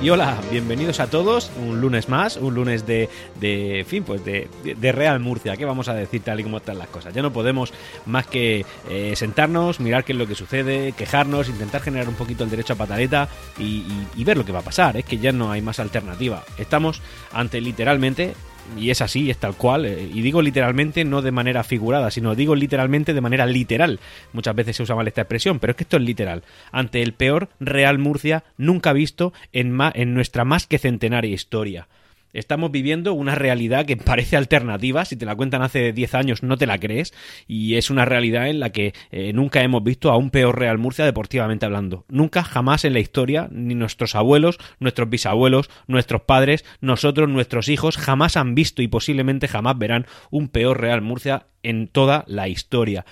Y hola, bienvenidos a todos. Un lunes más, un lunes de, de fin, pues de, de, Real Murcia. ¿Qué vamos a decir tal y como están las cosas? Ya no podemos más que eh, sentarnos, mirar qué es lo que sucede, quejarnos, intentar generar un poquito el derecho a pataleta y, ver lo que va a pasar. Es que ya no hay más alternativa. Estamos ante literalmente y es así, es tal cual, eh, y digo literalmente no de manera figurada, sino digo literalmente de manera literal. Muchas veces se usa mal esta expresión, pero es que esto es literal. Ante el peor Real Murcia nunca visto en, en nuestra más que centenaria historia. Estamos viviendo una realidad que parece alternativa, si te la cuentan hace 10 años no te la crees, y es una realidad en la que eh, nunca hemos visto a un peor Real Murcia deportivamente hablando. Nunca, jamás en la historia, ni nuestros abuelos, nuestros bisabuelos, nuestros padres, nosotros, nuestros hijos, jamás han visto y posiblemente jamás verán un peor Real Murcia en toda la historia.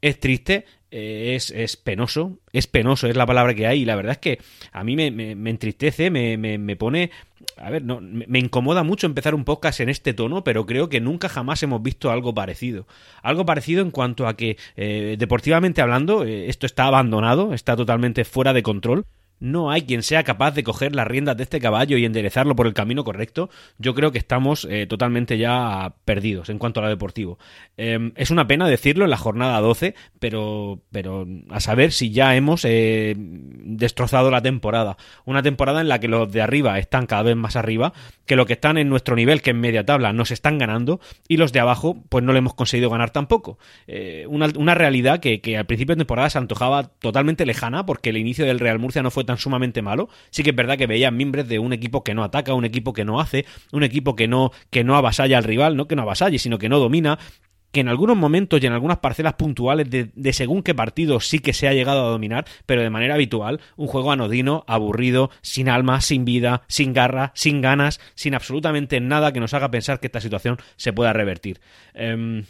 Es triste, eh, es, es, penoso, es penoso, es la palabra que hay, y la verdad es que a mí me, me, entristece, me, me, pone... A ver, no, me incomoda mucho empezar un podcast en este tono, pero creo que nunca jamás hemos visto algo parecido. Algo parecido en cuanto a que, eh, deportivamente hablando, eh, esto está abandonado, está totalmente fuera de control no hay quien sea capaz de coger las riendas de este caballo y enderezarlo por el camino correcto, yo creo que estamos eh, totalmente ya perdidos en cuanto a lo deportivo. Eh, es una pena decirlo en la jornada 12, pero, pero a saber si ya hemos eh, destrozado la temporada. Una temporada en la que los de arriba están cada vez más arriba, que los que están en nuestro nivel, que en media tabla, nos están ganando, y los de abajo, pues no le hemos conseguido ganar tampoco. Eh, una, una, realidad que, que al principio de temporada se antojaba totalmente lejana, porque el inicio del Real Murcia no fue tan sumamente malo. Sí que es verdad que veía mimbres de un equipo que no ataca, un equipo que no hace, un equipo que no, que no avasalla al rival, no que no avasalle, sino que no domina, que en algunos momentos y en algunas parcelas puntuales de, de, según qué partido sí que se ha llegado a dominar, pero de manera habitual, un juego anodino, aburrido, sin alma, sin vida, sin garra, sin ganas, sin absolutamente nada que nos haga pensar que esta situación se pueda revertir. Eh,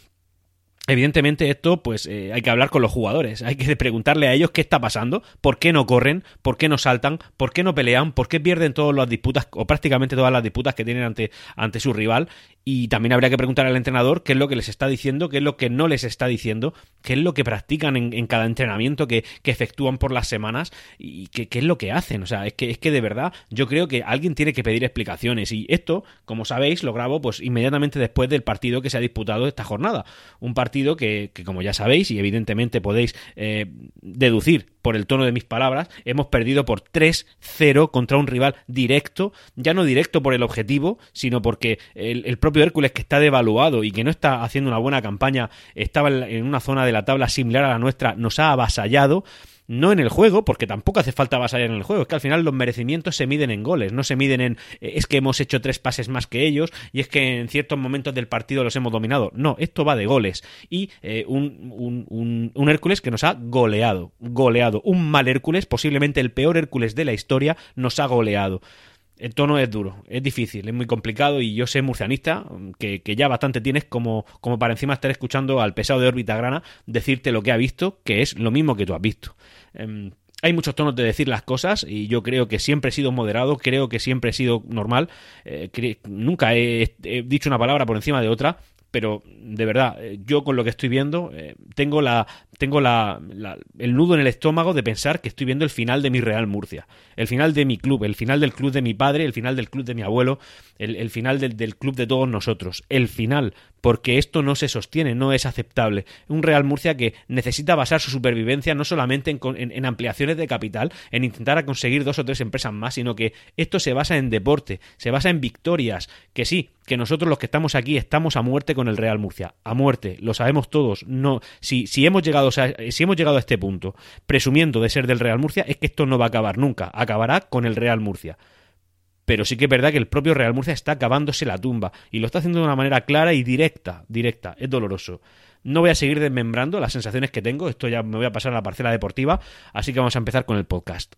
Evidentemente esto pues eh, hay que hablar con los jugadores, hay que preguntarle a ellos qué está pasando, por qué no corren, por qué no saltan, por qué no pelean, por qué pierden todas las disputas o prácticamente todas las disputas que tienen ante, ante su rival y también habría que preguntar al entrenador qué es lo que les está diciendo, qué es lo que no les está diciendo, qué es lo que practican en, en cada entrenamiento que, que, efectúan por las semanas y qué, qué, es lo que hacen. O sea, es que, es que de verdad yo creo que alguien tiene que pedir explicaciones y esto, como sabéis, lo grabo pues inmediatamente después del partido que se ha disputado esta jornada. Un partido que, que como ya sabéis y evidentemente podéis eh, deducir por el tono de mis palabras, hemos perdido por 3-0 contra un rival directo, ya no directo por el objetivo, sino porque el, el propio Hércules que está devaluado y que no está haciendo una buena campaña, estaba en una zona de la tabla similar a la nuestra, nos ha avasallado no en el juego, porque tampoco hace falta avasallar en el juego, es que al final los merecimientos se miden en goles, no se miden en eh, es que hemos hecho tres pases más que ellos y es que en ciertos momentos del partido los hemos dominado. No, esto va de goles y eh, un, un, un, un, Hércules que nos ha goleado, goleado, un mal Hércules, posiblemente el peor Hércules de la historia, nos ha goleado. El tono es duro, es difícil, es muy complicado y yo sé murcianista, que, que, ya bastante tienes como, como para encima estar escuchando al pesado de órbita grana decirte lo que ha visto, que es lo mismo que tú has visto. Eh, hay muchos tonos de decir las cosas y yo creo que siempre he sido moderado, creo que siempre he sido normal, eh, nunca he, dicho una palabra por encima de otra, pero de verdad, yo con lo que estoy viendo, eh, tengo la tengo la, la, el nudo en el estómago de pensar que estoy viendo el final de mi Real Murcia, el final de mi club, el final del club de mi padre, el final del club de mi abuelo, el, el final del, del, club de todos nosotros, el final, porque esto no se sostiene, no es aceptable. Un Real Murcia que necesita basar su supervivencia no solamente en, en, en ampliaciones de capital, en intentar conseguir dos o tres empresas más, sino que esto se basa en deporte, se basa en victorias, que sí, que nosotros los que estamos aquí estamos a muerte con el Real Murcia, a muerte, lo sabemos todos. No, si, si hemos llegado, si hemos llegado a este punto, presumiendo de ser del Real Murcia, es que esto no va a acabar nunca, acabará con el Real Murcia. Pero sí que es verdad que el propio Real Murcia está cavándose la tumba y lo está haciendo de una manera clara y directa, directa, es doloroso. No voy a seguir desmembrando las sensaciones que tengo, esto ya me voy a pasar a la parcela deportiva, así que vamos a empezar con el podcast.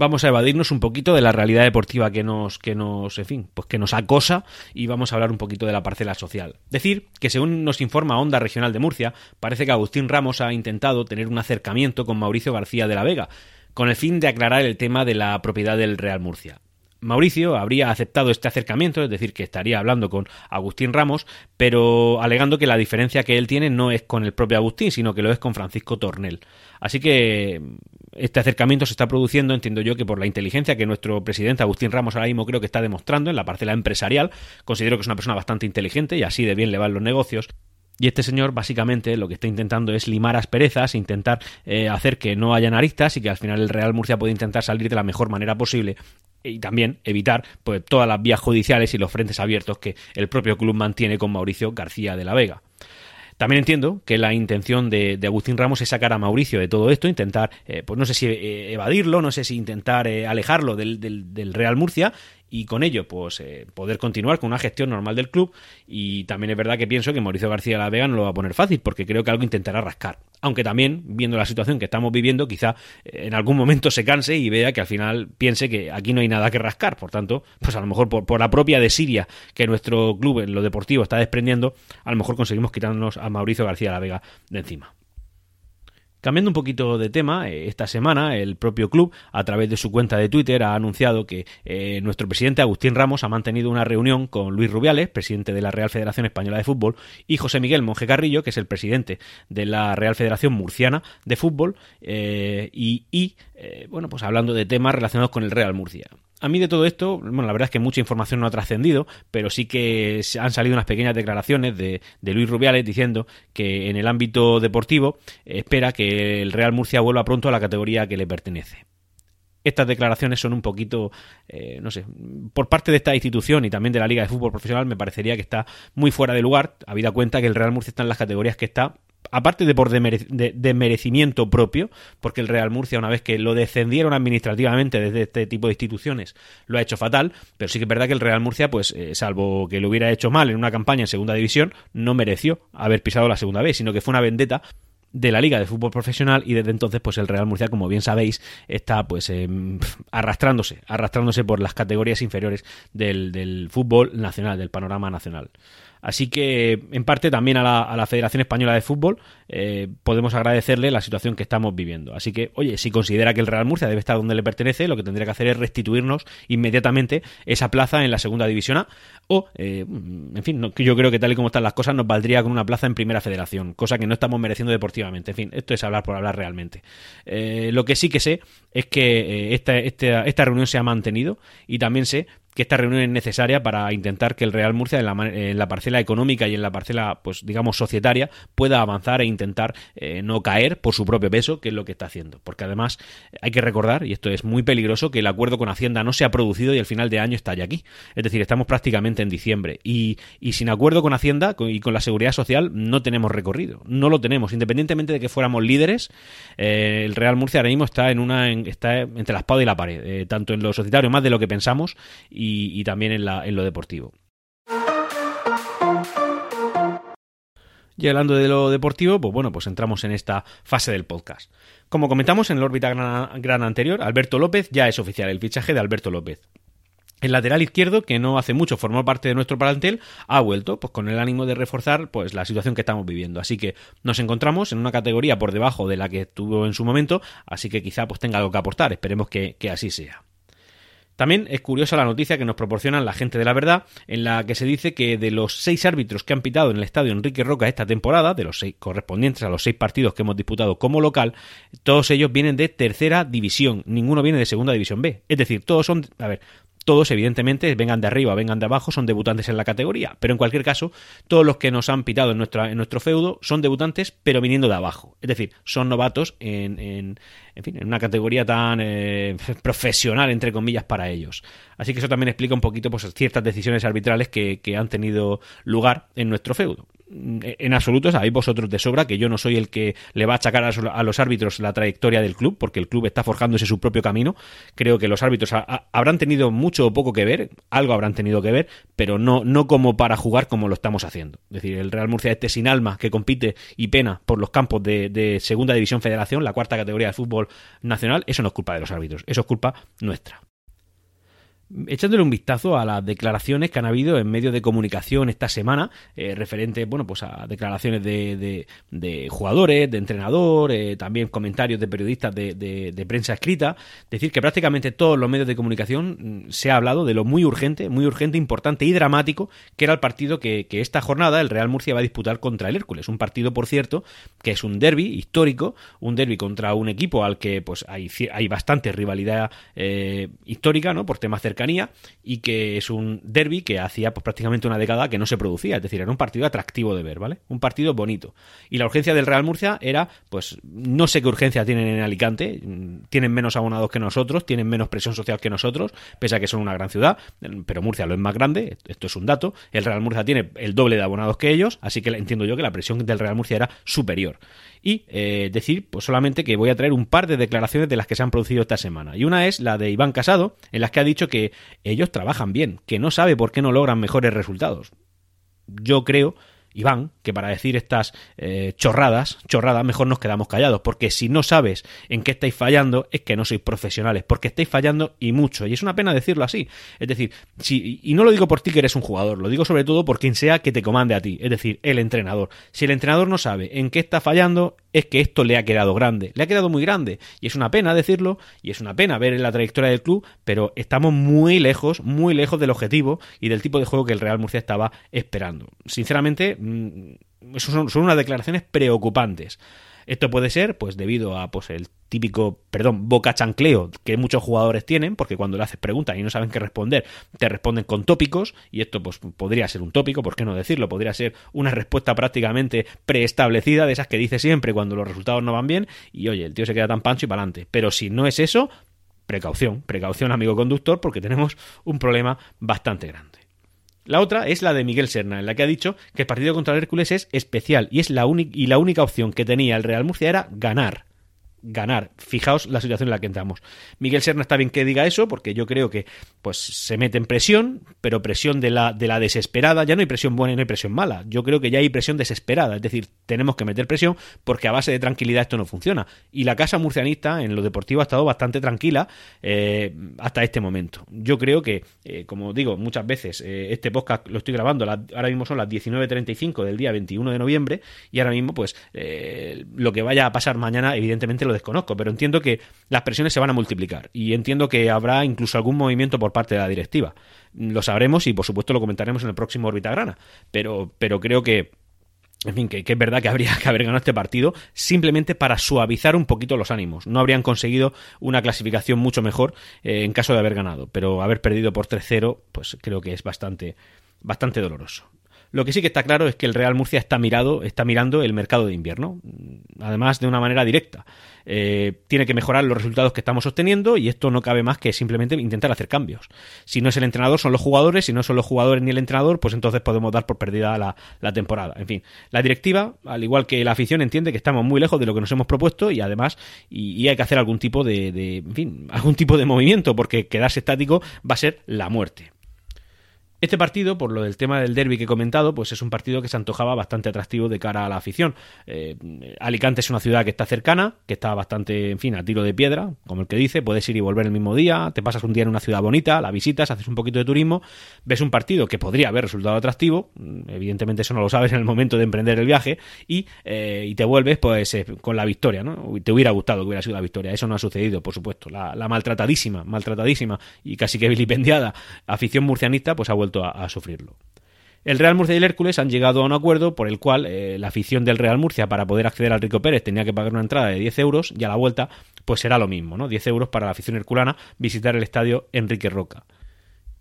Vamos a evadirnos un poquito de la realidad deportiva que nos, que nos, en fin, pues que nos acosa y vamos a hablar un poquito de la parcela social. Decir que según nos informa Onda Regional de Murcia, parece que Agustín Ramos ha intentado tener un acercamiento con Mauricio García de la Vega, con el fin de aclarar el tema de la propiedad del Real Murcia. Mauricio habría aceptado este acercamiento, es decir, que estaría hablando con Agustín Ramos, pero alegando que la diferencia que él tiene no es con el propio Agustín, sino que lo es con Francisco Tornel. Así que este acercamiento se está produciendo, entiendo yo, que por la inteligencia que nuestro presidente Agustín Ramos ahora mismo creo que está demostrando en la parcela empresarial. Considero que es una persona bastante inteligente y así de bien le van los negocios. Y este señor básicamente lo que está intentando es limar asperezas, intentar eh, hacer que no haya aristas y que al final el Real Murcia pueda intentar salir de la mejor manera posible y también evitar pues, todas las vías judiciales y los frentes abiertos que el propio club mantiene con Mauricio García de la Vega. También entiendo que la intención de, Agustín Ramos es sacar a Mauricio de todo esto, intentar, eh, pues no sé si eh, evadirlo, no sé si intentar alejarlo del, del, Real Murcia y con ello pues eh, poder continuar con una gestión normal del club. Y también es verdad que pienso que Mauricio García La Vega no lo va a poner fácil porque creo que algo intentará rascar. Aunque también viendo la situación que estamos viviendo quizá eh, en algún momento se canse y vea que al final piense que aquí no hay nada que rascar. Por tanto pues a lo mejor por, por la propia desidia que nuestro club en lo deportivo está desprendiendo a lo mejor conseguimos quitarnos a Mauricio García La Vega de encima Cambiando un poquito de tema, eh, esta semana el propio club, a través de su cuenta de Twitter, ha anunciado que eh, nuestro presidente Agustín Ramos ha mantenido una reunión con Luis Rubiales, presidente de la Real Federación Española de Fútbol, y José Miguel Monje Carrillo, que es el presidente de la Real Federación Murciana de Fútbol, eh, y, y bueno, pues hablando de temas relacionados con el Real Murcia a mí de todo esto, bueno, la verdad es que mucha información no ha trascendido, pero sí que han salido unas pequeñas declaraciones de, Luis Rubiales diciendo que en el ámbito deportivo espera que el Real Murcia vuelva pronto a la categoría que le pertenece. Estas declaraciones son un poquito, eh, no sé, por parte de esta institución y también de la Liga de Fútbol Profesional me parecería que está muy fuera de lugar, habida cuenta que el Real Murcia está en las categorías que está aparte de por de, merecimiento propio, porque el Real Murcia, una vez que lo descendieron administrativamente desde este tipo de instituciones, lo ha hecho fatal, pero sí que es verdad que el Real Murcia, pues eh, salvo que lo hubiera hecho mal en una campaña en segunda división, no mereció haber pisado la segunda vez, sino que fue una vendetta de la Liga de Fútbol Profesional y desde entonces pues el Real Murcia como bien sabéis está pues em, arrastrándose arrastrándose por las categorías inferiores del fútbol nacional del panorama nacional Así que, en parte, también a la, Federación Española de Fútbol eh, podemos agradecerle la situación que estamos viviendo. Así que, oye, si considera que el Real Murcia debe estar donde le pertenece, lo que tendría que hacer es restituirnos inmediatamente esa plaza en la Segunda División A. O, eh, en fin, yo creo que tal y como están las cosas, nos valdría con una plaza en Primera Federación, cosa que no estamos mereciendo deportivamente. En fin, esto es hablar por hablar realmente. Eh, lo que sí que sé es que esta, esta, esta reunión se ha mantenido y también sé que esta reunión es necesaria para intentar que el Real Murcia en la, parcela económica y en la parcela, pues digamos, societaria pueda avanzar e intentar eh, no caer por su propio peso, que es lo que está haciendo. Porque además hay que recordar, y esto es muy peligroso, que el acuerdo con Hacienda no se ha producido y el final de año está ya aquí. Es decir, estamos prácticamente en diciembre. Y, sin acuerdo con Hacienda y con la seguridad social no tenemos recorrido. No lo tenemos. Independientemente de que fuéramos líderes, eh, el Real Murcia ahora mismo está, en una, está entre la espada y la pared, eh, tanto en lo societario más de lo que pensamos y, también en, la, en lo deportivo. Y hablando de lo deportivo, pues bueno, pues entramos en esta fase del podcast. Como comentamos en la órbita gran, anterior, Alberto López ya es oficial, el fichaje de Alberto López. El lateral izquierdo, que no hace mucho formó parte de nuestro plantel, ha vuelto, pues con el ánimo de reforzar pues la situación que estamos viviendo. Así que nos encontramos en una categoría por debajo de la que estuvo en su momento, así que quizá pues tenga algo que aportar. Esperemos que así sea. También es curiosa la noticia que nos proporcionan la gente de la verdad, en la que se dice que de los seis árbitros que han pitado en el estadio Enrique Roca esta temporada, de los seis correspondientes a los seis partidos que hemos disputado como local, todos ellos vienen de tercera división, ninguno viene de segunda división B. Es decir, todos son, a ver, todos, evidentemente, vengan de arriba, vengan de abajo, son debutantes en la categoría. Pero en cualquier caso, todos los que nos han pitado en, nuestra, en nuestro feudo son debutantes, pero viniendo de abajo. Es decir, son novatos en, en, en fin, en una categoría tan eh, profesional, entre comillas, para ellos. Así que eso también explica un poquito pues, ciertas decisiones arbitrales que, que han tenido lugar en nuestro feudo en absoluto sabéis vosotros de sobra que yo no soy el que le va a achacar a los árbitros la trayectoria del club, porque el club está forjándose su propio camino. Creo que los árbitros habrán tenido mucho o poco que ver, algo habrán tenido que ver, pero no, no como para jugar como lo estamos haciendo. Es decir, el Real Murcia este sin alma que compite y pena por los campos de, de Segunda División Federación, la cuarta categoría de fútbol nacional, eso no es culpa de los árbitros, eso es culpa nuestra echándole un vistazo a las declaraciones que han habido en medios de comunicación esta semana, eh, referente, bueno, pues a declaraciones de, de, jugadores, de entrenador, eh, también comentarios de periodistas de, prensa escrita, decir que prácticamente todos los medios de comunicación mm, se ha hablado de lo muy urgente, muy urgente, importante y dramático que era el partido que, que esta jornada el Real Murcia va a disputar contra el Hércules, un partido, por cierto, que es un derby histórico, un derby contra un equipo al que pues hay, hay bastante rivalidad eh, histórica, ¿no? Por temas cercanos y que es un derby que hacía pues, prácticamente una década que no se producía. Es decir, era un partido atractivo de ver, ¿vale? Un partido bonito. Y la urgencia del Real Murcia era, pues, no sé qué urgencia tienen en Alicante. Tienen menos abonados que nosotros, tienen menos presión social que nosotros, pese a que son una gran ciudad. Pero Murcia lo es más grande, esto es un dato. El Real Murcia tiene el doble de abonados que ellos, así que entiendo yo que la presión del Real Murcia era superior y eh, decir pues solamente que voy a traer un par de declaraciones de las que se han producido esta semana. Y una es la de Iván Casado, en las que ha dicho que ellos trabajan bien, que no sabe por qué no logran mejores resultados. Yo creo Iván, que para decir estas eh, chorradas, chorradas, mejor nos quedamos callados, porque si no sabes en qué estáis fallando, es que no sois profesionales, porque estáis fallando y mucho, y es una pena decirlo así. Es decir, si, y no lo digo por ti que eres un jugador, lo digo sobre todo por quien sea que te comande a ti, es decir, el entrenador. Si el entrenador no sabe en qué está fallando, es que esto le ha quedado grande, le ha quedado muy grande, y es una pena decirlo, y es una pena ver en la trayectoria del club, pero estamos muy lejos, muy lejos del objetivo y del tipo de juego que el Real Murcia estaba esperando. Sinceramente, mm, son, son unas declaraciones preocupantes. Esto puede ser, pues, debido a pues el típico, perdón, boca chancleo que muchos jugadores tienen, porque cuando le haces preguntas y no saben qué responder, te responden con tópicos, y esto pues podría ser un tópico, ¿por qué no decirlo? Podría ser una respuesta prácticamente preestablecida de esas que dice siempre cuando los resultados no van bien, y oye, el tío se queda tan pancho y para adelante. Pero si no es eso, precaución, precaución amigo conductor, porque tenemos un problema bastante grande. La otra es la de Miguel Serna, en la que ha dicho que el partido contra el Hércules es especial y, es la y la única opción que tenía el Real Murcia era ganar ganar. Fijaos la situación en la que entramos. Miguel Serna está bien que diga eso, porque yo creo que pues se mete en presión, pero presión de la, de la desesperada. Ya no hay presión buena y no hay presión mala. Yo creo que ya hay presión desesperada. Es decir, tenemos que meter presión porque a base de tranquilidad esto no funciona. Y la casa murcianista en lo deportivo ha estado bastante tranquila eh, hasta este momento. Yo creo que, eh, como digo muchas veces, eh, este podcast lo estoy grabando, ahora mismo son las 19.35 del día 21 de noviembre y ahora mismo pues lo que vaya a pasar mañana evidentemente desconozco, pero entiendo que las presiones se van a multiplicar y entiendo que habrá incluso algún movimiento por parte de la directiva. Lo sabremos y por supuesto lo comentaremos en el próximo Orbita Grana, pero, pero creo que en fin, que, es verdad que habría que haber ganado este partido simplemente para suavizar un poquito los ánimos. No habrían conseguido una clasificación mucho mejor eh, en caso de haber ganado, pero haber perdido por 3-0, pues creo que es bastante, bastante doloroso. Lo que sí que está claro es que el Real Murcia está mirado, está mirando el mercado de invierno, además de una manera directa. Eh, tiene que mejorar los resultados que estamos obteniendo y esto no cabe más que simplemente intentar hacer cambios. Si no es el entrenador, son los jugadores, si no son los jugadores ni el entrenador, pues entonces podemos dar por perdida la, temporada. En fin, la directiva, al igual que la afición, entiende que estamos muy lejos de lo que nos hemos propuesto y además y, hay que hacer algún tipo de, en fin, algún tipo de movimiento porque quedarse estático va a ser la muerte. Este partido, por lo del tema del derby que he comentado, pues es un partido que se antojaba bastante atractivo de cara a la afición. Eh, Alicante es una ciudad que está cercana, que está bastante, en fin, a tiro de piedra, como el que dice, puedes ir y volver el mismo día, te pasas un día en una ciudad bonita, la visitas, haces un poquito de turismo, ves un partido que podría haber resultado atractivo, mm, evidentemente eso no lo sabes en el momento de emprender el viaje, y, eh, y te vuelves pues eh, con la victoria, ¿no? Te hubiera gustado que hubiera sido la victoria, eso no ha sucedido, por supuesto. La, la maltratadísima, maltratadísima y casi que vilipendiada afición murcianista, pues ha vuelto a, sufrirlo. El Real Murcia y el Hércules han llegado a un acuerdo por el cual eh, la afición del Real Murcia para poder acceder al Rico Pérez tenía que pagar una entrada de 10 euros y a la vuelta pues será lo mismo, ¿no? 10 euros para la afición herculana visitar el estadio Enrique Roca.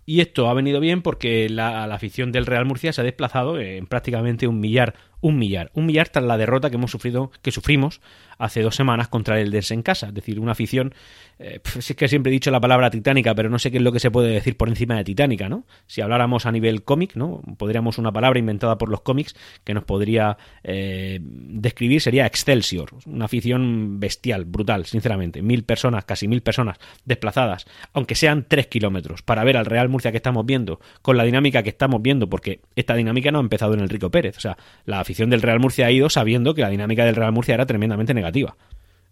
Y esto ha venido bien porque la, afición del Real Murcia se ha desplazado en prácticamente un millar, un millar. Un millar tras la derrota que hemos sufrido, que sufrimos hace dos semanas contra el Ders en casa. Es decir, una afición, eh, es que siempre he dicho la palabra titánica, pero no sé qué es lo que se puede decir por encima de titánica, ¿no? Si habláramos a nivel cómic, ¿no? Podríamos una palabra inventada por los cómics que nos podría eh, describir, sería Excelsior. Una afición bestial, brutal, sinceramente. Mil personas, casi mil personas desplazadas, aunque sean tres kilómetros, para ver al Real Murcia que estamos viendo, con la dinámica que estamos viendo, porque esta dinámica no ha empezado en el Rico Pérez. O sea, la afición del Real Murcia ha ido sabiendo que la dinámica del Real Murcia era tremendamente negativa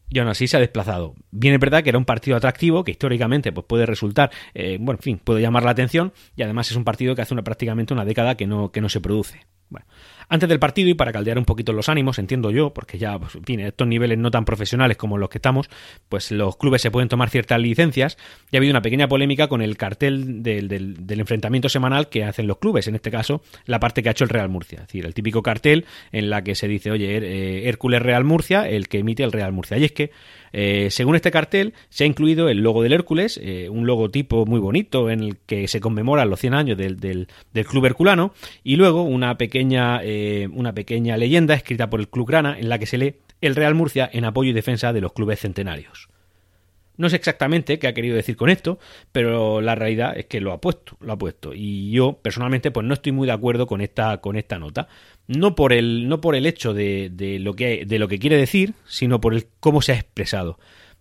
y aún así se ha desplazado. Bien es verdad que era un partido atractivo, que históricamente pues, puede resultar, eh, bueno, en fin, puede llamar la atención, y además es un partido que hace una, prácticamente una década que no, que no se produce. Bueno, antes del partido y para caldear un poquito los ánimos, entiendo yo, porque ya, pues, en fin, estos niveles no tan profesionales como los que estamos, pues los clubes se pueden tomar ciertas licencias y ha habido una pequeña polémica con el cartel del, del, enfrentamiento semanal que hacen los clubes, en este caso la parte que ha hecho el Real Murcia, es decir, el típico cartel en la que se dice, oye, eh, Hércules Real Murcia, el que emite el Real Murcia. Y es que eh, según este cartel, se ha incluido el logo del Hércules, eh, un logotipo muy bonito en el que se conmemoran los 100 años del, del, club herculano, y luego una pequeña, una pequeña leyenda escrita por el Club Grana en la que se lee el Real Murcia en apoyo y defensa de los clubes centenarios. No sé exactamente qué ha querido decir con esto, pero la realidad es que lo ha puesto, lo ha puesto. Y yo, personalmente, pues no estoy muy de acuerdo con esta, con esta nota no por el, no por el hecho de, de, lo que, de lo que quiere decir, sino por el cómo se ha expresado.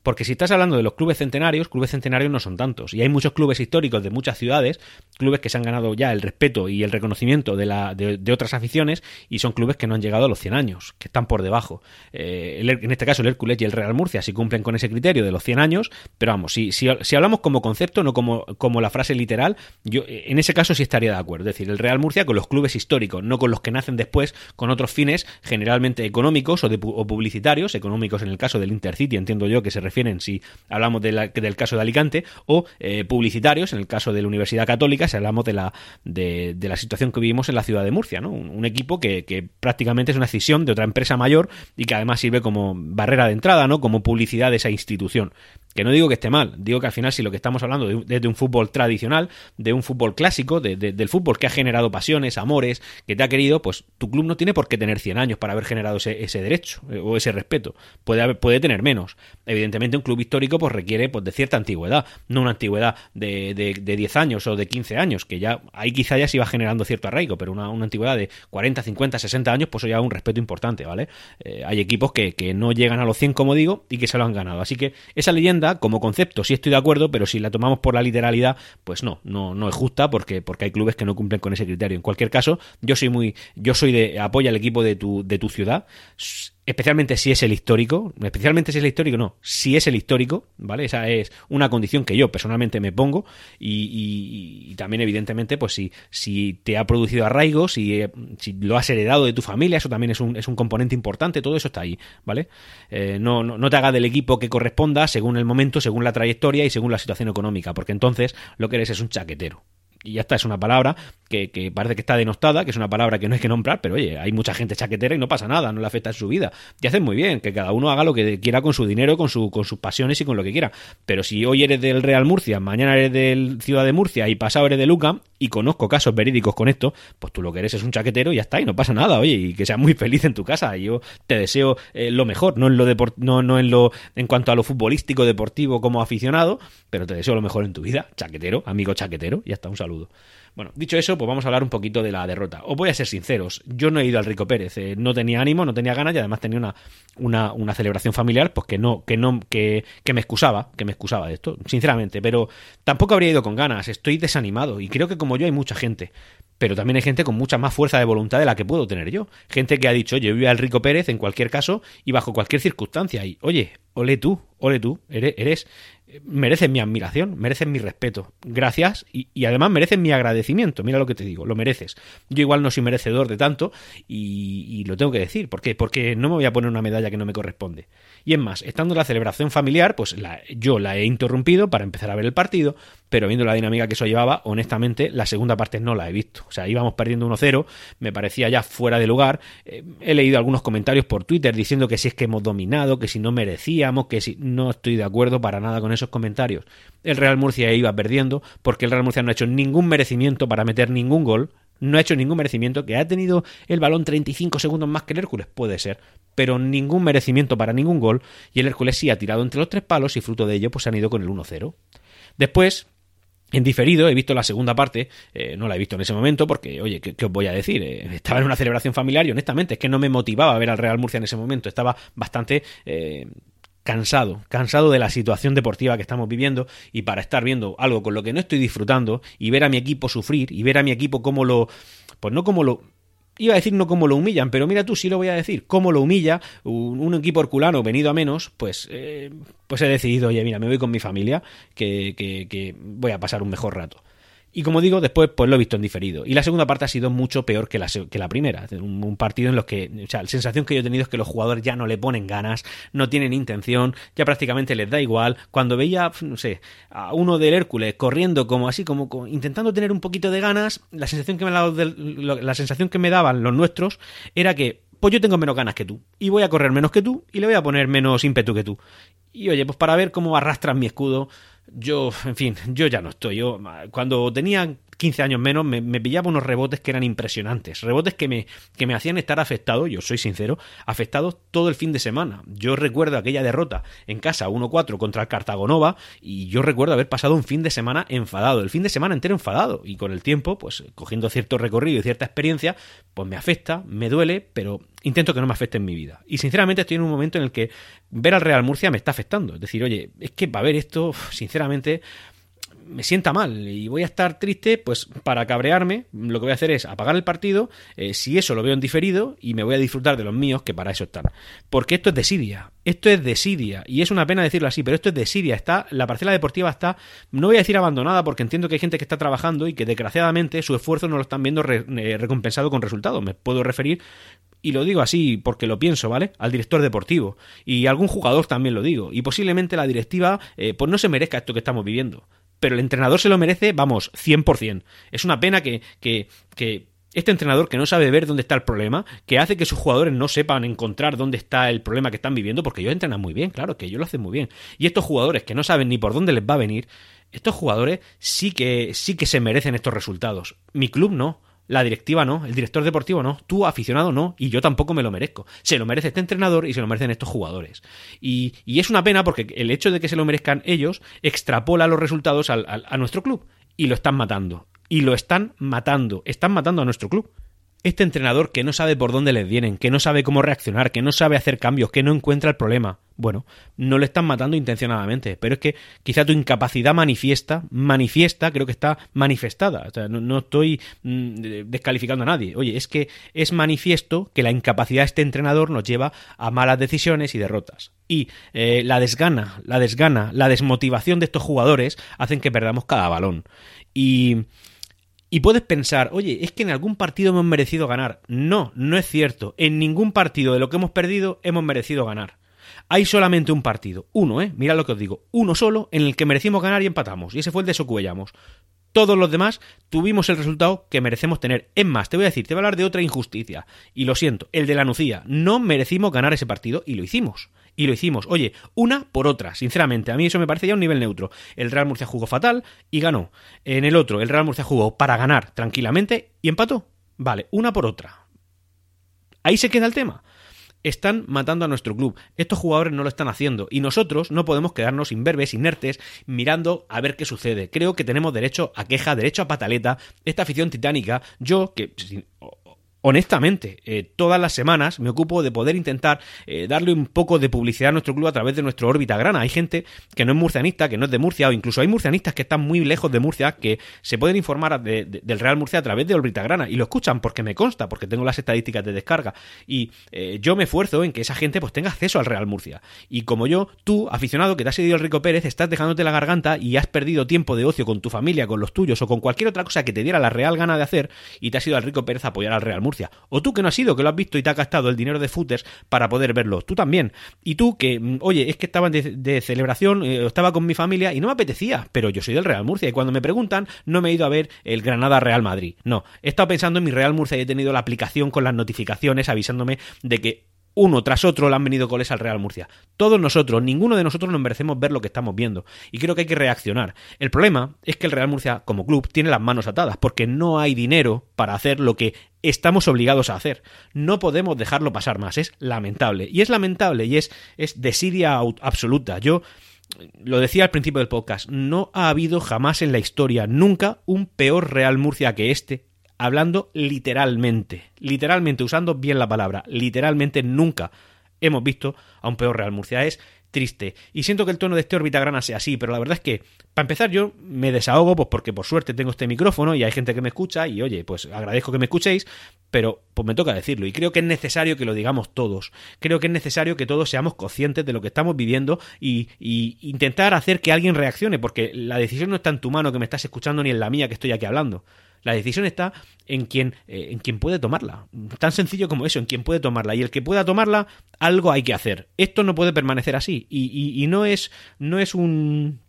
Porque si estás hablando de los clubes centenarios, clubes centenarios no son tantos. Y hay muchos clubes históricos de muchas ciudades, clubes que se han ganado ya el respeto y el reconocimiento de, la, de, otras aficiones, y son clubes que no han llegado a los 100 años, que están por debajo. Eh, en este caso, el Hércules y el Real Murcia sí cumplen con ese criterio de los 100 años, pero vamos, si, si, si hablamos como concepto, no como, como la frase literal, yo en ese caso sí estaría de acuerdo. Es decir, el Real Murcia con los clubes históricos, no con los que nacen después con otros fines generalmente económicos o, de, o publicitarios, económicos en el caso del Intercity, entiendo yo que se refieren si hablamos del caso de Alicante, o eh, publicitarios, en el caso de la Universidad Católica, si hablamos de la, de, la situación que vivimos en la ciudad de Murcia, ¿no? Un, equipo que, que, prácticamente es una decisión de otra empresa mayor y que además sirve como barrera de entrada, ¿no? Como publicidad de esa institución. Que no digo que esté mal, digo que al final si lo que estamos hablando es de un fútbol tradicional, de un fútbol clásico, de, del fútbol que ha generado pasiones, amores, que te ha querido, pues tu club no tiene por qué tener 100 años para haber generado ese, ese derecho eh, o ese respeto. Puede, puede tener menos. Evidentemente un club histórico pues requiere pues, de cierta antigüedad, no una antigüedad de, de, de 10 años o de 15 años, que ya ahí quizá ya se iba generando cierto arraigo, pero una, una antigüedad de 40, 50, 60 años, pues eso ya un respeto importante, ¿vale? Eh, hay equipos que, que no llegan a los 100, como digo, y que se lo han ganado. Así que esa leyenda, como concepto, sí estoy de acuerdo, pero si la tomamos por la literalidad, pues no, no, no es justa porque, porque hay clubes que no cumplen con ese criterio. En cualquier caso, yo soy muy, yo soy de apoya al equipo de tu, de tu ciudad especialmente si es el histórico, especialmente si es el histórico, no, si es el histórico, ¿vale? Esa es una condición que yo personalmente me pongo y, también evidentemente pues si, si te ha producido arraigo, si, eh, si, lo has heredado de tu familia, eso también es un, es un componente importante, todo eso está ahí, ¿vale? Eh, no, no, no te haga del equipo que corresponda según el momento, según la trayectoria y según la situación económica, porque entonces lo que eres es un chaquetero y ya está, es una palabra que, que, parece que está denostada, que es una palabra que no hay que nombrar, pero oye, hay mucha gente chaquetera y no pasa nada, no le afecta en su vida. Y hacen muy bien, que cada uno haga lo que quiera con su dinero, con, su, con sus pasiones y con lo que quiera. Pero si hoy eres del Real Murcia, mañana eres del Ciudad de Murcia y pasado eres de Luca, y conozco casos verídicos con esto, pues tú lo que eres es un chaquetero y ya está, y no pasa nada, oye, y que seas muy feliz en tu casa. Yo te deseo eh, lo mejor, no en lo no, no en lo en cuanto a lo futbolístico, deportivo como aficionado, pero te deseo lo mejor en tu vida, chaquetero, amigo chaquetero, y ya está, un saludo. Bueno, dicho eso, pues vamos a hablar un poquito de la derrota. Os voy a ser sinceros, yo no he ido al Rico Pérez, eh, no tenía ánimo, no tenía ganas y además tenía una, una, una celebración familiar, pues que no, que no, que, que, me excusaba, que me excusaba de esto, sinceramente, pero tampoco habría ido con ganas, estoy desanimado y creo que como yo hay mucha gente. Pero también hay gente con mucha más fuerza de voluntad de la que puedo tener yo. Gente que ha dicho, yo voy al Rico Pérez en cualquier caso y bajo cualquier circunstancia. Y, oye, ole tú, ole tú, eres, eres merecen mi admiración, merecen mi respeto. Gracias y, además merecen mi agradecimiento. Mira lo que te digo, lo mereces. Yo igual no soy merecedor de tanto y, lo tengo que decir. ¿Por qué? Porque no me voy a poner una medalla que no me corresponde. Y es más, estando en la celebración familiar, pues la, yo la he interrumpido para empezar a ver el partido, pero viendo la dinámica que eso llevaba, honestamente, la segunda parte no la he visto. O sea, íbamos perdiendo 1-0, me parecía ya fuera de lugar. Eh, he leído algunos comentarios por Twitter diciendo que si es que hemos dominado, que si no merecíamos, que si no estoy de acuerdo para nada con esos comentarios. El Real Murcia iba perdiendo porque el Real Murcia no ha hecho ningún merecimiento para meter ningún gol no ha hecho ningún merecimiento, que ha tenido el balón 35 segundos más que el Hércules, puede ser, pero ningún merecimiento para ningún gol, y el Hércules sí ha tirado entre los tres palos y fruto de ello pues se han ido con el 1-0. Después, en diferido, he visto la segunda parte, eh, no la he visto en ese momento porque, oye, ¿qué, os voy a decir? Eh, estaba en una celebración familiar y honestamente es que no me motivaba a ver al Real Murcia en ese momento, estaba bastante... Eh, cansado, cansado de la situación deportiva que estamos viviendo y para estar viendo algo con lo que no estoy disfrutando y ver a mi equipo sufrir y ver a mi equipo cómo lo, pues no como lo, iba a decir no cómo lo humillan, pero mira tú sí lo voy a decir, cómo lo humilla un, equipo herculano venido a menos, pues, eh, pues he decidido, oye, mira, me voy con mi familia, que, que, que voy a pasar un mejor rato. Y como digo, después pues lo he visto en diferido. Y la segunda parte ha sido mucho peor que la, que la primera. Un, partido en los que, o sea, la sensación que yo he tenido es que los jugadores ya no le ponen ganas, no tienen intención, ya prácticamente les da igual. Cuando veía, no sé, a uno del Hércules corriendo como así, como, intentando tener un poquito de ganas, la sensación que me, la sensación que me daban los nuestros era que pues yo tengo menos ganas que tú, y voy a correr menos que tú, y le voy a poner menos ímpetu que tú. Y oye, pues para ver cómo arrastran mi escudo, yo, en fin, yo ya no estoy. Yo, cuando tenía 15 años menos, me, pillaba unos rebotes que eran impresionantes. Rebotes que me, que me hacían estar afectado, yo soy sincero, afectado todo el fin de semana. Yo recuerdo aquella derrota en casa 1-4 contra el Cartagonova y yo recuerdo haber pasado un fin de semana enfadado, el fin de semana entero enfadado. Y con el tiempo, pues cogiendo cierto recorrido y cierta experiencia, pues me afecta, me duele, pero intento que no me afecte en mi vida. Y sinceramente estoy en un momento en el que ver al Real Murcia me está afectando. Es decir, oye, es que para ver esto, sinceramente, me sienta mal y voy a estar triste, pues para cabrearme, lo que voy a hacer es apagar el partido, eh, si eso lo veo en diferido, y me voy a disfrutar de los míos, que para eso están. Porque esto es desidia, esto es desidia, y es una pena decirlo así, pero esto es desidia, está, la parcela deportiva está, no voy a decir abandonada, porque entiendo que hay gente que está trabajando y que desgraciadamente su esfuerzo no lo están viendo eh, recompensado con resultados. Me puedo referir y lo digo así porque lo pienso, ¿vale? Al director deportivo. Y algún jugador también lo digo. Y posiblemente la directiva, eh, pues no se merezca esto que estamos viviendo pero el entrenador se lo merece, vamos, 100%. Es una pena que, que, que este entrenador que no sabe ver dónde está el problema, que hace que sus jugadores no sepan encontrar dónde está el problema que están viviendo, porque ellos entrenan muy bien, claro, que ellos lo hacen muy bien. Y estos jugadores que no saben ni por dónde les va a venir, estos jugadores sí que, sí que se merecen estos resultados. Mi club no. La directiva no, el director deportivo no, tú aficionado no, y yo tampoco me lo merezco. Se lo merece este entrenador y se lo merecen estos jugadores. Y, es una pena porque el hecho de que se lo merezcan ellos extrapola los resultados a nuestro club. Y lo están matando. Y lo están matando. Están matando a nuestro club. Este entrenador que no sabe por dónde les vienen, que no sabe cómo reaccionar, que no sabe hacer cambios, que no encuentra el problema. Bueno, no le están matando intencionadamente, pero es que quizá tu incapacidad manifiesta, manifiesta, creo que está manifestada. O sea, no, estoy mm, descalificando a nadie. Oye, es que es manifiesto que la incapacidad de este entrenador nos lleva a malas decisiones y derrotas. Y eh, la desgana, la desgana, la desmotivación de estos jugadores hacen que perdamos cada balón. Y y puedes pensar, oye, es que en algún partido hemos merecido ganar. No, no es cierto. En ningún partido de lo que hemos perdido hemos merecido ganar. Hay solamente un partido, uno, ¿eh? Mira lo que os digo, uno solo en el que merecimos ganar y empatamos. Y ese fue el de Socuellamos. Todos los demás tuvimos el resultado que merecemos tener. Es más, te voy a decir, te voy a hablar de otra injusticia. Y lo siento, el de la Nucía. No merecimos ganar ese partido y lo hicimos y lo hicimos. Oye, una por otra, sinceramente. A mí eso me parece ya un nivel neutro. El Real Murcia jugó fatal y ganó. En el otro, el Real Murcia jugó para ganar tranquilamente y empató. Vale, una por otra. Ahí se queda el tema. Están matando a nuestro club. Estos jugadores no lo están haciendo. Y nosotros no podemos quedarnos imberbes, inertes, mirando a ver qué sucede. Creo que tenemos derecho a queja, derecho a pataleta. Esta afición titánica, yo, que honestamente, eh, todas las semanas me ocupo de poder intentar eh, darle un poco de publicidad a nuestro club a través de nuestro órbita grana. Hay gente que no es murcianista, que no es de Murcia, o incluso hay murcianistas que están muy lejos de Murcia, que se pueden informar del Real Murcia a través de órbita grana y lo escuchan porque me consta, porque tengo las estadísticas de descarga. Y eh, yo me esfuerzo en que esa gente pues tenga acceso al Real Murcia. Y como yo, tú, aficionado que te has seguido el Rico Pérez, estás dejándote la garganta y has perdido tiempo de ocio con tu familia, con los tuyos o con cualquier otra cosa que te diera la real gana de hacer y te has ido al Rico Pérez a apoyar al Real Murcia. O tú que no has ido, que lo has visto y te has gastado el dinero de footers para poder verlo. Tú también. Y tú que, mm, oye, es que estaba de, celebración, eh, estaba con mi familia y no me apetecía, pero yo soy del Real Murcia y cuando me preguntan no me he ido a ver el Granada Real Madrid. No, he estado pensando en mi Real Murcia y he tenido la aplicación con las notificaciones avisándome de que uno tras otro le han venido goles al Real Murcia. Todos nosotros, ninguno de nosotros nos merecemos ver lo que estamos viendo. Y creo que hay que reaccionar. El problema es que el Real Murcia, como club, tiene las manos atadas, porque no hay dinero para hacer lo que estamos obligados a hacer. No podemos dejarlo pasar más. Es lamentable. Y es lamentable y es, es desidia absoluta. Yo lo decía al principio del podcast, no ha habido jamás en la historia, nunca, un peor Real Murcia que este hablando literalmente, literalmente, usando bien la palabra, literalmente nunca hemos visto a un peor Real Murcia. Es triste. Y siento que el tono de este órbita grana sea así, pero la verdad es que, para empezar, yo me desahogo, pues porque por suerte tengo este micrófono y hay gente que me escucha, y oye, pues agradezco que me escuchéis, pero pues me toca decirlo. Y creo que es necesario que lo digamos todos. Creo que es necesario que todos seamos conscientes de lo que estamos viviendo y, y intentar hacer que alguien reaccione, porque la decisión no está en tu mano que me estás escuchando ni en la mía que estoy aquí hablando. La decisión está en quien, eh, en quien puede tomarla. Tan sencillo como eso, en quien puede tomarla. Y el que pueda tomarla, algo hay que hacer. Esto no puede permanecer así. Y, no es. no es un.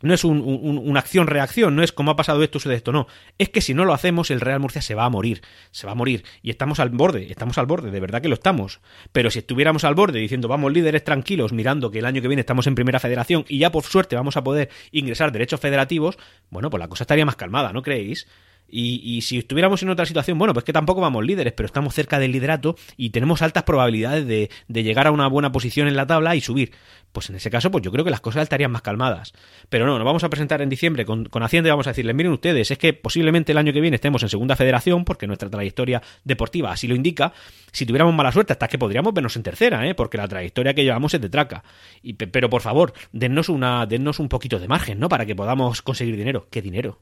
No es un, una acción-reacción, no es como ha pasado esto, sucede esto, no. Es que si no lo hacemos, el Real Murcia se va a morir. Se va a morir. Y estamos al borde, estamos al borde, de verdad que lo estamos. Pero si estuviéramos al borde diciendo, vamos líderes tranquilos, mirando que el año que viene estamos en primera federación y ya por suerte vamos a poder ingresar derechos federativos, bueno, pues la cosa estaría más calmada, ¿no creéis? Y, si estuviéramos en otra situación, bueno, pues que tampoco vamos líderes, pero estamos cerca del liderato y tenemos altas probabilidades de, llegar a una buena posición en la tabla y subir. Pues en ese caso, pues yo creo que las cosas estarían más calmadas. Pero no, nos vamos a presentar en diciembre con, con Hacienda y vamos a decirles, miren ustedes, es que posiblemente el año que viene estemos en segunda federación, porque nuestra trayectoria deportiva así lo indica. Si tuviéramos mala suerte, hasta que podríamos vernos en tercera, ¿eh? porque la trayectoria que llevamos es de traca. Y, pero por favor, dennos, una, dennos un poquito de margen, ¿no? Para que podamos conseguir dinero. ¿Qué dinero?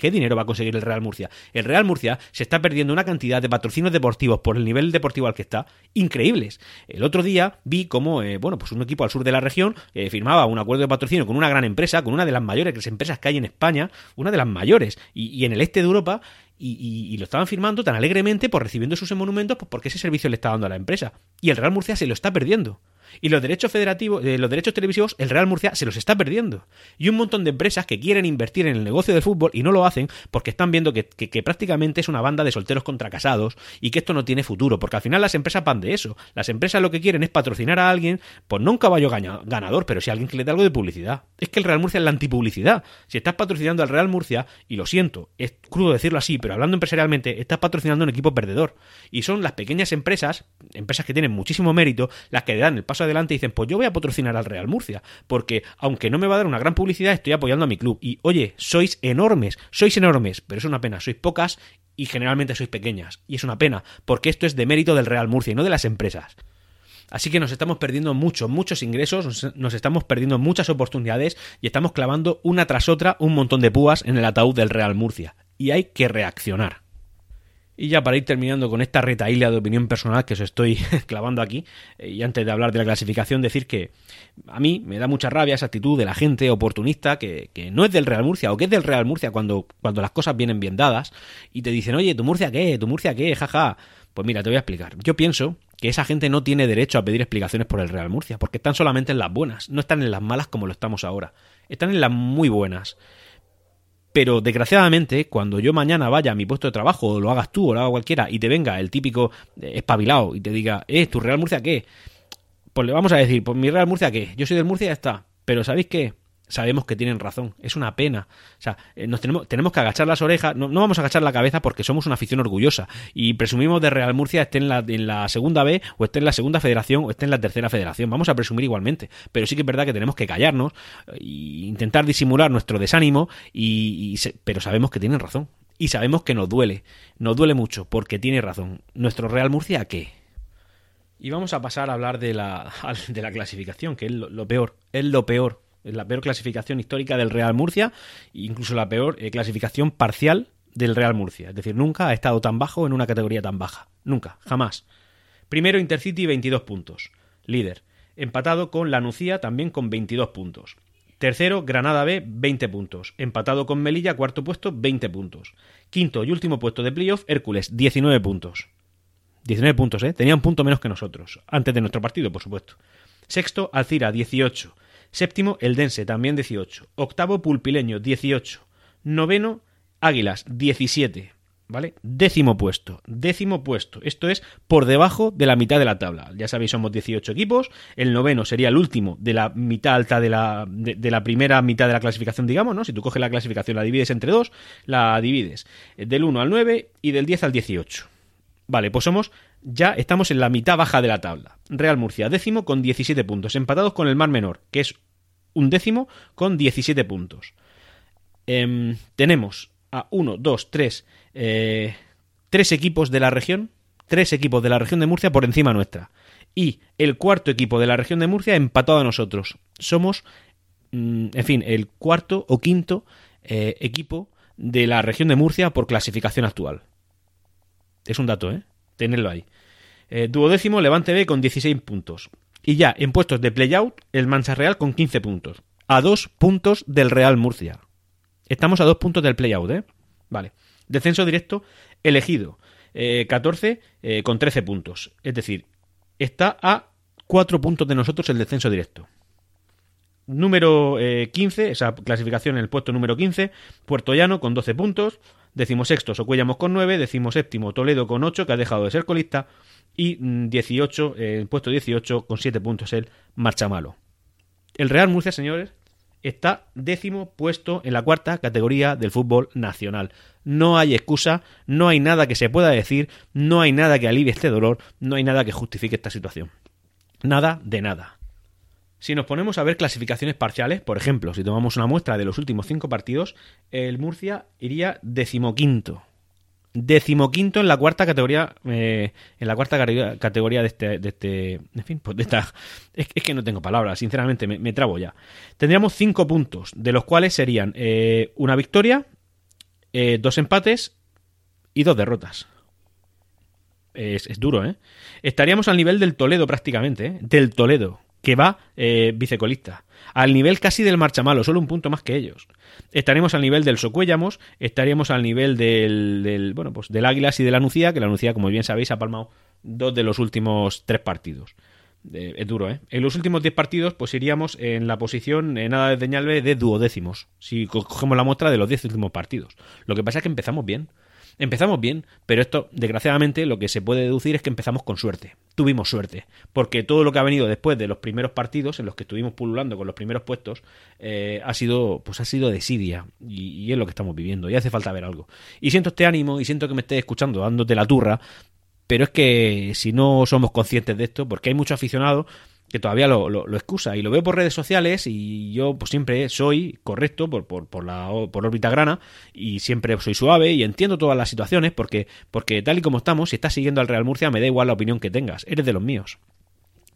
¿Qué dinero va a conseguir el Real Murcia? El Real Murcia se está perdiendo una cantidad de patrocinios deportivos por el nivel deportivo al que está increíbles. El otro día vi cómo, eh, bueno, pues un equipo al sur de la región eh, firmaba un acuerdo de patrocinio con una gran empresa, con una de las mayores empresas que hay en España, una de las mayores, y, en el este de Europa, y, lo estaban firmando tan alegremente por recibiendo sus monumentos pues porque ese servicio le está dando a la empresa. Y el Real Murcia se lo está perdiendo. Y los derechos federativos, eh, los derechos televisivos, el Real Murcia se los está perdiendo. Y un montón de empresas que quieren invertir en el negocio del fútbol y no lo hacen porque están viendo que, prácticamente es una banda de solteros contra casados y que esto no tiene futuro. Porque al final las empresas van de eso. Las empresas lo que quieren es patrocinar a alguien, pues no un caballo ganador, pero si alguien que le da algo de publicidad. Es que el Real Murcia es la antipublicidad. Si estás patrocinando al Real Murcia, y lo siento, es crudo decirlo así, pero hablando empresarialmente, estás patrocinando un equipo perdedor. Y son las pequeñas empresas, empresas que tienen muchísimo mérito, las que dan el paso adelante y dicen, pues yo voy a patrocinar al Real Murcia, porque aunque no me va a dar una gran publicidad, estoy apoyando a mi club. Y oye, sois enormes, sois enormes, pero es una pena, sois pocas y generalmente sois pequeñas. Y es una pena, porque esto es de mérito del Real Murcia y no de las empresas. Así que nos estamos perdiendo muchos, muchos ingresos, nos estamos perdiendo muchas oportunidades y estamos clavando una tras otra un montón de púas en el ataúd del Real Murcia. Y hay que reaccionar. Y ya para ir terminando con esta retaíla de opinión personal que os estoy clavando aquí, eh, y antes de hablar de la clasificación, decir que a mí me da mucha rabia esa actitud de la gente oportunista que, no es del Real Murcia o que es del Real Murcia cuando, cuando las cosas vienen bien dadas y te dicen, oye, ¿tu Murcia qué? ¿Tu Murcia qué? Jaja. Pues mira, te voy a explicar. Yo pienso que esa gente no tiene derecho a pedir explicaciones por el Real Murcia, porque están solamente en las buenas, no están en las malas como lo estamos ahora, están en las muy buenas. Pero desgraciadamente, cuando yo mañana vaya a mi puesto de trabajo, o lo hagas tú, o lo haga cualquiera, y te venga el típico eh, espabilado y te diga, eh, ¿tu Real Murcia qué? Pues le vamos a decir, pues mi Real Murcia qué, yo soy del Murcia y ya está. Pero ¿sabéis qué? Sabemos que tienen razón. Es una pena. O sea, eh, nos tenemos, tenemos que agachar las orejas. No, vamos a agachar la cabeza porque somos una afición orgullosa. Y presumimos de Real Murcia esté en la, en la segunda B, o esté en la segunda federación, o esté en la tercera federación. Vamos a presumir igualmente. Pero sí que es verdad que tenemos que callarnos e intentar disimular nuestro desánimo. Y, pero sabemos que tienen razón. Y sabemos que nos duele. Nos duele mucho porque tiene razón. ¿Nuestro Real Murcia qué? Y vamos a pasar a hablar de la, de la clasificación, que es lo peor. Es lo peor la peor clasificación histórica del Real Murcia, incluso la peor eh, clasificación parcial del Real Murcia. Es decir, nunca ha estado tan bajo en una categoría tan baja. Nunca, jamás. Primero Intercity 22 puntos, líder. Empatado con La Nucía también con 22 puntos. Tercero, Granada B, 20 puntos. Empatado con Melilla, cuarto puesto, 20 puntos. Quinto y último puesto de playoff, Hércules, 19 puntos. 19 puntos, ¿eh? Tenía un punto menos que nosotros. Antes de nuestro partido, por supuesto. Sexto, Alcira, 18. Séptimo, Eldense, también 18. Octavo, Pulpileño, 18. Noveno, Águilas, 17. ¿vale? Décimo puesto, décimo puesto. Esto es por debajo de la mitad de la tabla. Ya sabéis, somos 18 equipos. El noveno sería el último de la mitad alta de la, de, la primera mitad de la clasificación, digamos, ¿no? Si tú coges la clasificación, la divides entre dos, la divides del 1 al 9 y del 10 al 18. Vale, pues somos, ya estamos en la mitad baja de la tabla. Real Murcia, décimo con 17 puntos, empatados con el Mar Menor, que es un décimo con 17 puntos. Em, tenemos a 1, 2, 3, eh, tres equipos de la región, tres equipos de la región de Murcia por encima nuestra. Y el cuarto equipo de la región de Murcia empatado a nosotros. Somos, mm, en fin, el cuarto o quinto eh, equipo de la región de Murcia por clasificación actual. Es un dato, ¿eh? Tenerlo ahí. Eh, duodécimo, Levante B con 16 puntos. Y ya, en puestos de playout, el Mancha Real con 15 puntos. A dos puntos del Real Murcia. Estamos a dos puntos del playout, ¿eh? Vale. Descenso directo elegido. 14 eh, eh, con 13 puntos. Es decir, está a 4 puntos de nosotros el descenso directo. Número 15, eh, esa clasificación en el puesto número 15, Puerto Llano con 12 puntos. Decimosexto, Socuellamos con 9. Decimoséptimo, Toledo con 8, que ha dejado de ser colista. Y 18, mm, el puesto 18 con 7 puntos el Marchamalo. El Real Murcia, señores, está décimo puesto en la cuarta categoría del fútbol nacional. No hay excusa, no hay nada que se pueda decir, no hay nada que alivie este dolor, no hay nada que justifique esta situación. Nada de nada. Si nos ponemos a ver clasificaciones parciales, por ejemplo, si tomamos una muestra de los últimos cinco partidos, el Murcia iría decimoquinto. Decimoquinto en la cuarta categoría eh, en la cuarta categoría de este, de este en fin pues de esta es, que no tengo palabras sinceramente me, trabo ya. Tendríamos cinco puntos de los cuales serían eh, una victoria eh, dos empates y dos derrotas. Es, es, duro eh estaríamos al nivel del Toledo prácticamente del Toledo que va vicecolista al nivel casi del Marchamalo, solo un punto más que ellos. Estaremos al nivel del Socuéllamos, estaríamos al nivel del, del, bueno, pues del Águilas y de la Nucía, que la Nucía, como bien sabéis, ha palmado dos de los últimos tres partidos. Eh, es duro, ¿eh? En los últimos diez partidos, pues iríamos en la posición, en nada de Ñalve, de duodécimos, si cogemos la muestra de los diez últimos partidos. Lo que pasa es que empezamos bien. Empezamos bien, pero esto, desgraciadamente, lo que se puede deducir es que empezamos con suerte. Tuvimos suerte, porque todo lo que ha venido después de los primeros partidos, en los que estuvimos pululando con los primeros puestos, eh, ha sido, pues ha sido desidia, y, y es lo que estamos viviendo, y hace falta ver algo. Y siento este ánimo, y siento que me estés escuchando, dándote la turra, pero es que si no somos conscientes de esto, porque hay muchos aficionados que todavía lo, excusa. Y lo veo por redes sociales y yo pues siempre soy correcto por, por, por, la por órbita grana y siempre soy suave y entiendo todas las situaciones porque porque tal y como estamos si estás siguiendo al Real Murcia me da igual la opinión que tengas. Eres de los míos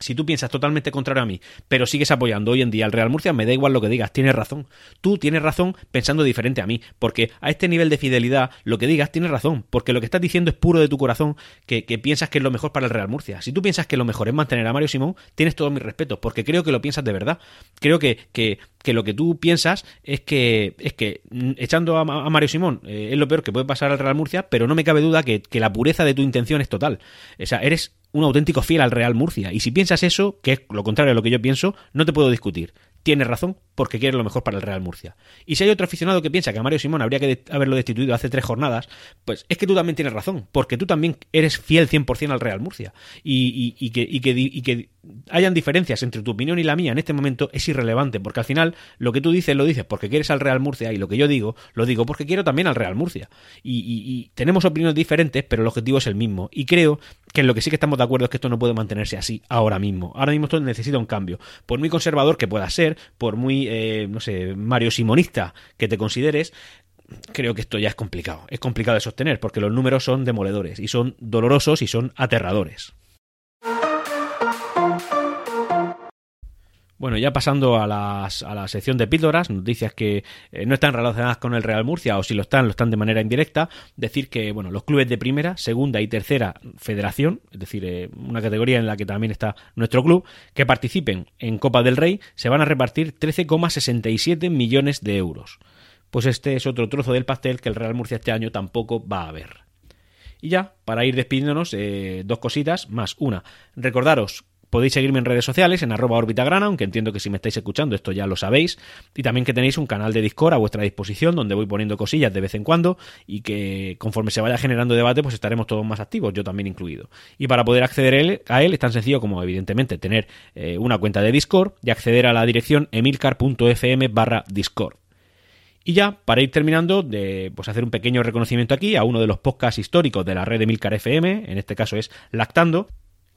si tú piensas totalmente contrario a mí, pero sigues apoyando hoy en día al Real Murcia, me da igual lo que digas, tienes razón. Tú tienes razón pensando diferente a mí, porque a este nivel de fidelidad, lo que digas tienes razón, porque lo que estás diciendo es puro de tu corazón, que, piensas que es lo mejor para el Real Murcia. Si tú piensas que lo mejor es mantener a Mario Simón, tienes todo mi respeto, porque creo que lo piensas de verdad. Creo que, que, que lo que tú piensas es que, es que mm, echando a, Mario Simón eh, es lo peor que puede pasar al Real Murcia, pero no me cabe duda que, que la pureza de tu intención es total. O sea, eres un auténtico fiel al Real Murcia. Y si piensas eso, que es lo contrario a lo que yo pienso, no te puedo discutir tiene razón porque quiere lo mejor para el Real Murcia. Y si hay otro aficionado que piensa que a Mario Simón habría que haberlo destituido hace tres jornadas, pues es que tú también tienes razón, porque tú también eres fiel 100% al Real Murcia. Y, que, y, que, y que hayan diferencias entre tu opinión y la mía en este momento es irrelevante, porque al final lo que tú dices lo dices porque quieres al Real Murcia y lo que yo digo lo digo porque quiero también al Real Murcia. Y, tenemos opiniones diferentes, pero el objetivo es el mismo. Y creo que en lo que sí que estamos de acuerdo es que esto no puede mantenerse así ahora mismo. Ahora mismo esto necesita un cambio. Por muy conservador que pueda ser, por muy, eh, no sé, Mario Simonista que te consideres, creo que esto ya es complicado. Es complicado de sostener porque los números son demoledores y son dolorosos y son aterradores. Bueno, ya pasando a, las, a la sección de píldoras, noticias que eh, no están relacionadas con el Real Murcia o si lo están, lo están de manera indirecta, decir que bueno, los clubes de primera, segunda y tercera federación, es decir, eh, una categoría en la que también está nuestro club, que participen en Copa del Rey, se van a repartir 13,67 millones de euros. Pues este es otro trozo del pastel que el Real Murcia este año tampoco va a ver. Y ya, para ir despidiéndonos, eh, dos cositas más. Una, recordaros podéis seguirme en redes sociales, en arroba orbitagrana, aunque entiendo que si me estáis escuchando esto ya lo sabéis, y también que tenéis un canal de Discord a vuestra disposición donde voy poniendo cosillas de vez en cuando y que conforme se vaya generando debate pues estaremos todos más activos, yo también incluido. Y para poder acceder a él es tan sencillo como evidentemente tener eh, una cuenta de Discord y acceder a la dirección emilcar.fm barra Discord. Y ya, para ir terminando, de pues hacer un pequeño reconocimiento aquí a uno de los podcasts históricos de la red de Milcar FM, en este caso es Lactando,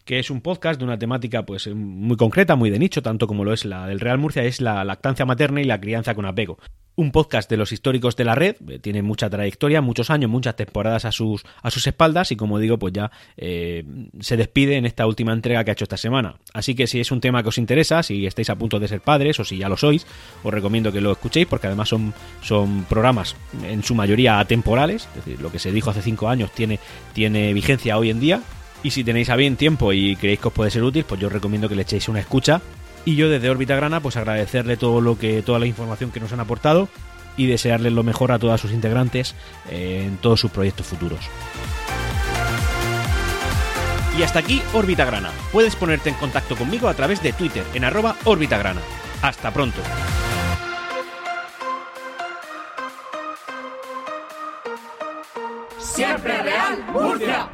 que es un podcast de una temática pues muy concreta, muy de nicho, tanto como lo es la del Real Murcia, es la lactancia materna y la crianza con apego. Un podcast de los históricos de la red, eh, tiene mucha trayectoria, muchos años, muchas temporadas a sus, a sus espaldas y como digo, pues ya eh, se despide en esta última entrega que ha hecho esta semana. Así que si es un tema que os interesa, si estáis a punto de ser padres o si ya lo sois, os recomiendo que lo escuchéis porque además son, son programas en su mayoría atemporales, es decir, lo que se dijo hace cinco años tiene, tiene vigencia hoy en día y si tenéis a bien tiempo y creéis que os puede ser útil, pues yo os recomiendo que le echéis una escucha. Y yo desde Órbita Grana, pues agradecerle todo lo que, toda la información que nos han aportado y desearles lo mejor a todas sus integrantes en todos sus proyectos futuros. Y hasta aquí Órbita Grana. Puedes ponerte en contacto conmigo a través de Twitter en arroba Grana. Hasta pronto. Siempre Real Murcia.